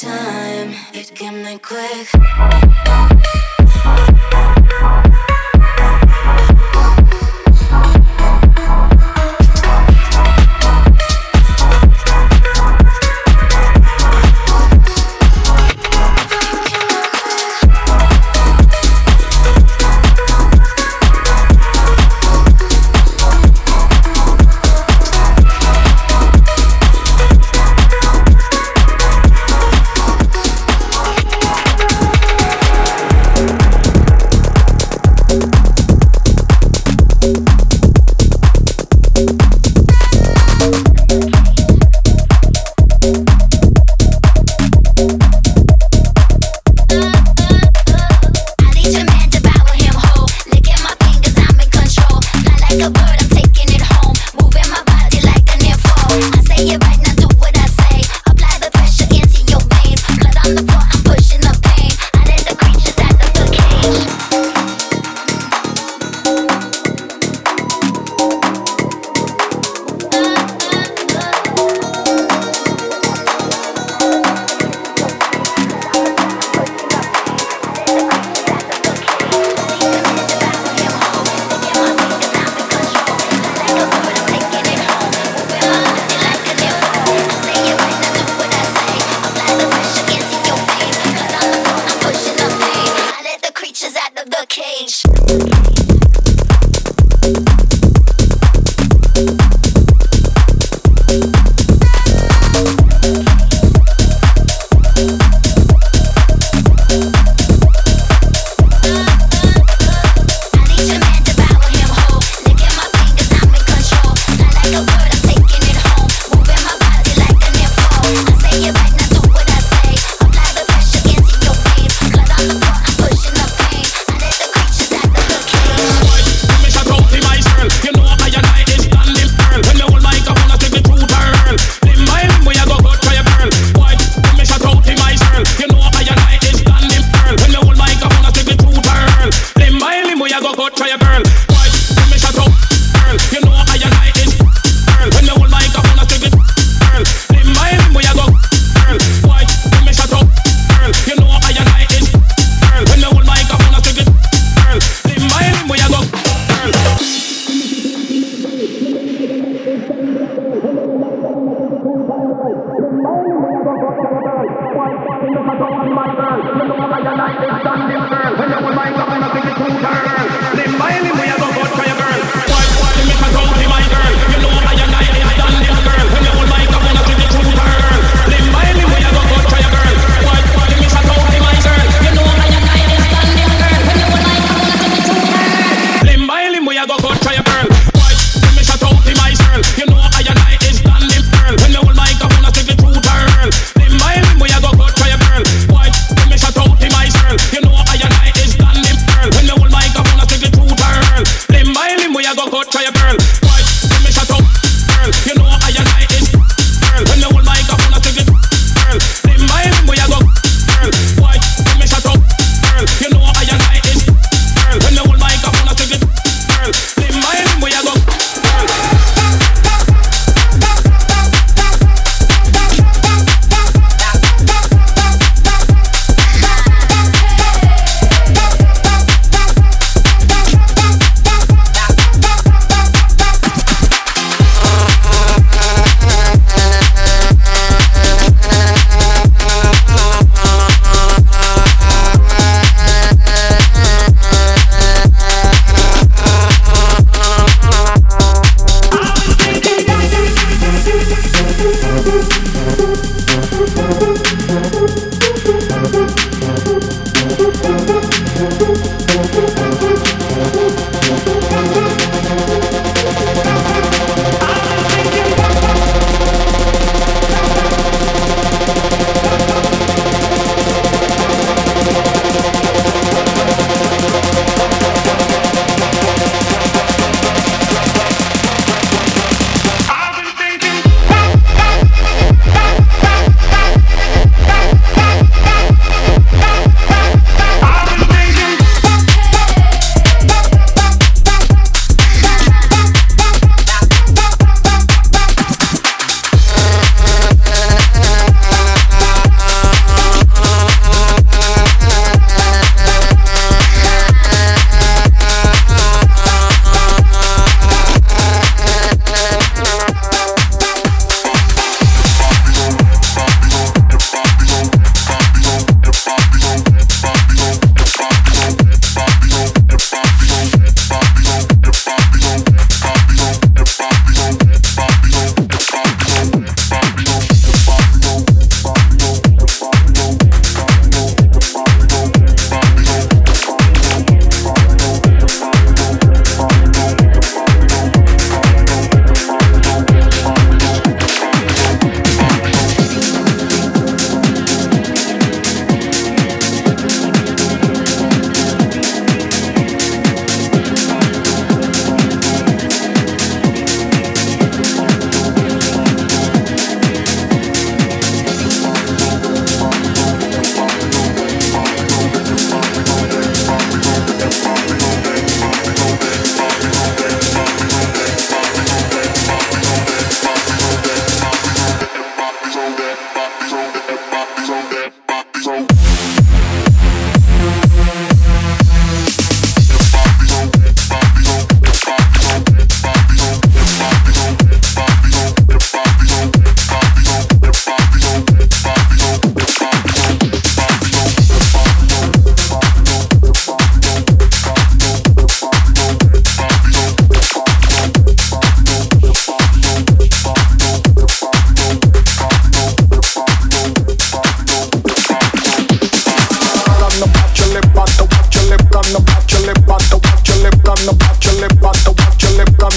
time, it came in quick.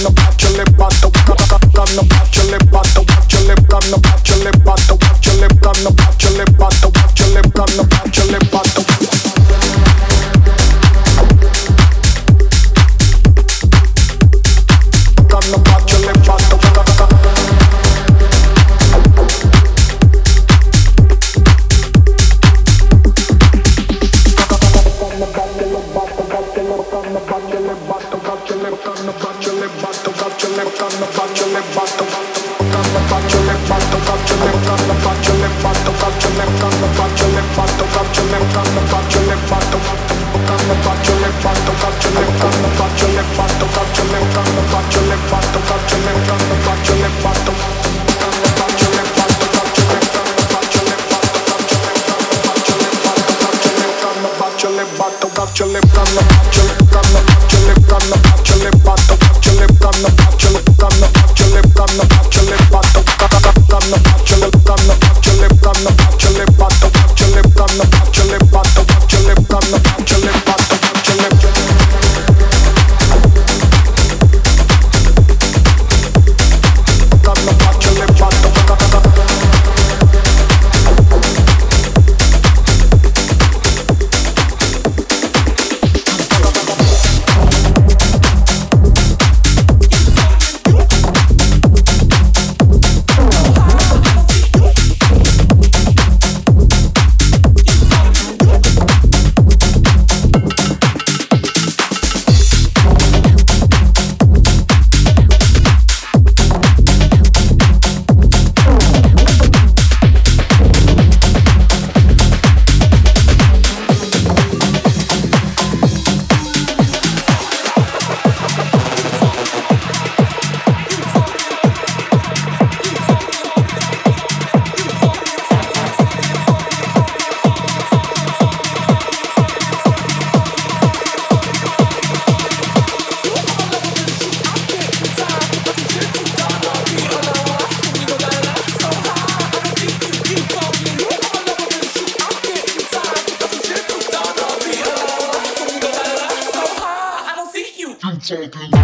your lip, got the watch your lip, got the watch your lip, got the make